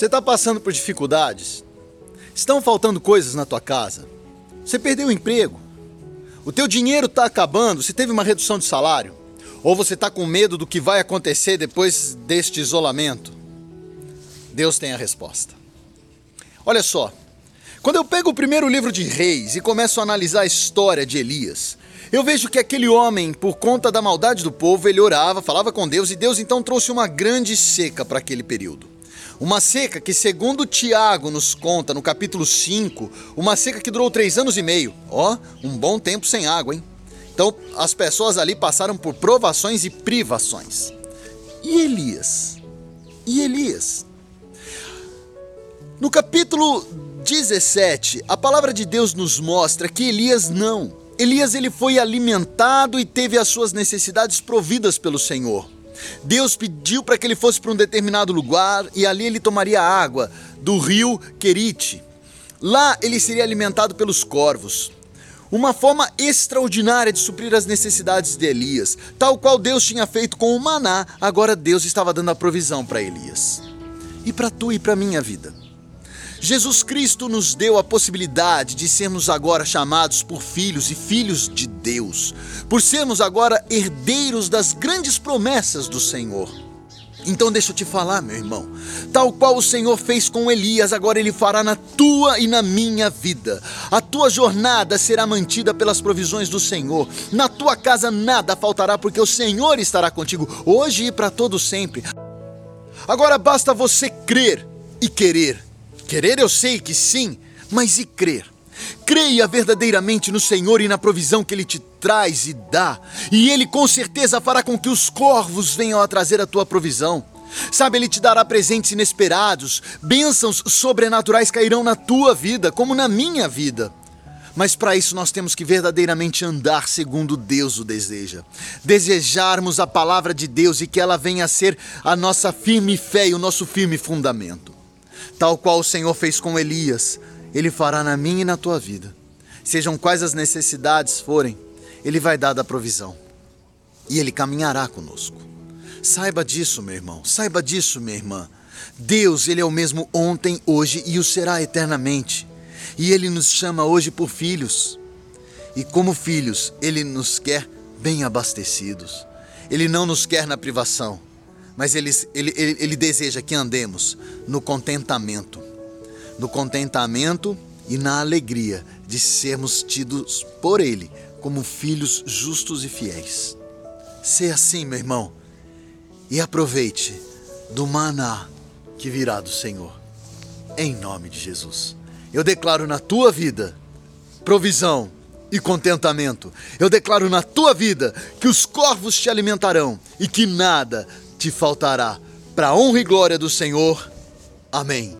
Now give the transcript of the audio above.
Você está passando por dificuldades? Estão faltando coisas na tua casa? Você perdeu o emprego? O teu dinheiro está acabando? Você teve uma redução de salário? Ou você está com medo do que vai acontecer depois deste isolamento? Deus tem a resposta. Olha só, quando eu pego o primeiro livro de Reis e começo a analisar a história de Elias, eu vejo que aquele homem, por conta da maldade do povo, ele orava, falava com Deus e Deus então trouxe uma grande seca para aquele período. Uma seca que, segundo Tiago nos conta no capítulo 5, uma seca que durou três anos e meio. Ó, um bom tempo sem água, hein? Então, as pessoas ali passaram por provações e privações. E Elias? E Elias? No capítulo 17, a palavra de Deus nos mostra que Elias não. Elias ele foi alimentado e teve as suas necessidades providas pelo Senhor. Deus pediu para que ele fosse para um determinado lugar e ali ele tomaria água do rio Querite. Lá ele seria alimentado pelos corvos. Uma forma extraordinária de suprir as necessidades de Elias, tal qual Deus tinha feito com o maná, agora Deus estava dando a provisão para Elias. E para tu e para minha vida. Jesus Cristo nos deu a possibilidade de sermos agora chamados por filhos e filhos de Deus, por sermos agora herdeiros das grandes promessas do Senhor. Então deixa eu te falar, meu irmão. Tal qual o Senhor fez com Elias, agora ele fará na tua e na minha vida. A tua jornada será mantida pelas provisões do Senhor. Na tua casa nada faltará, porque o Senhor estará contigo hoje e para todo sempre. Agora basta você crer e querer Querer eu sei que sim, mas e crer? Creia verdadeiramente no Senhor e na provisão que Ele te traz e dá, e Ele com certeza fará com que os corvos venham a trazer a tua provisão. Sabe, Ele te dará presentes inesperados, bênçãos sobrenaturais cairão na tua vida, como na minha vida. Mas para isso nós temos que verdadeiramente andar segundo Deus o deseja. Desejarmos a palavra de Deus e que ela venha a ser a nossa firme fé e o nosso firme fundamento. Tal qual o Senhor fez com Elias, ele fará na minha e na tua vida. Sejam quais as necessidades forem, ele vai dar da provisão. E ele caminhará conosco. Saiba disso, meu irmão. Saiba disso, minha irmã. Deus, ele é o mesmo ontem, hoje e o será eternamente. E ele nos chama hoje por filhos. E como filhos, ele nos quer bem abastecidos. Ele não nos quer na privação mas ele, ele, ele, ele deseja que andemos no contentamento, no contentamento e na alegria de sermos tidos por Ele como filhos justos e fiéis. Seja assim, meu irmão, e aproveite do maná que virá do Senhor, em nome de Jesus. Eu declaro na tua vida provisão e contentamento. Eu declaro na tua vida que os corvos te alimentarão e que nada te faltará. Para honra e glória do Senhor. Amém.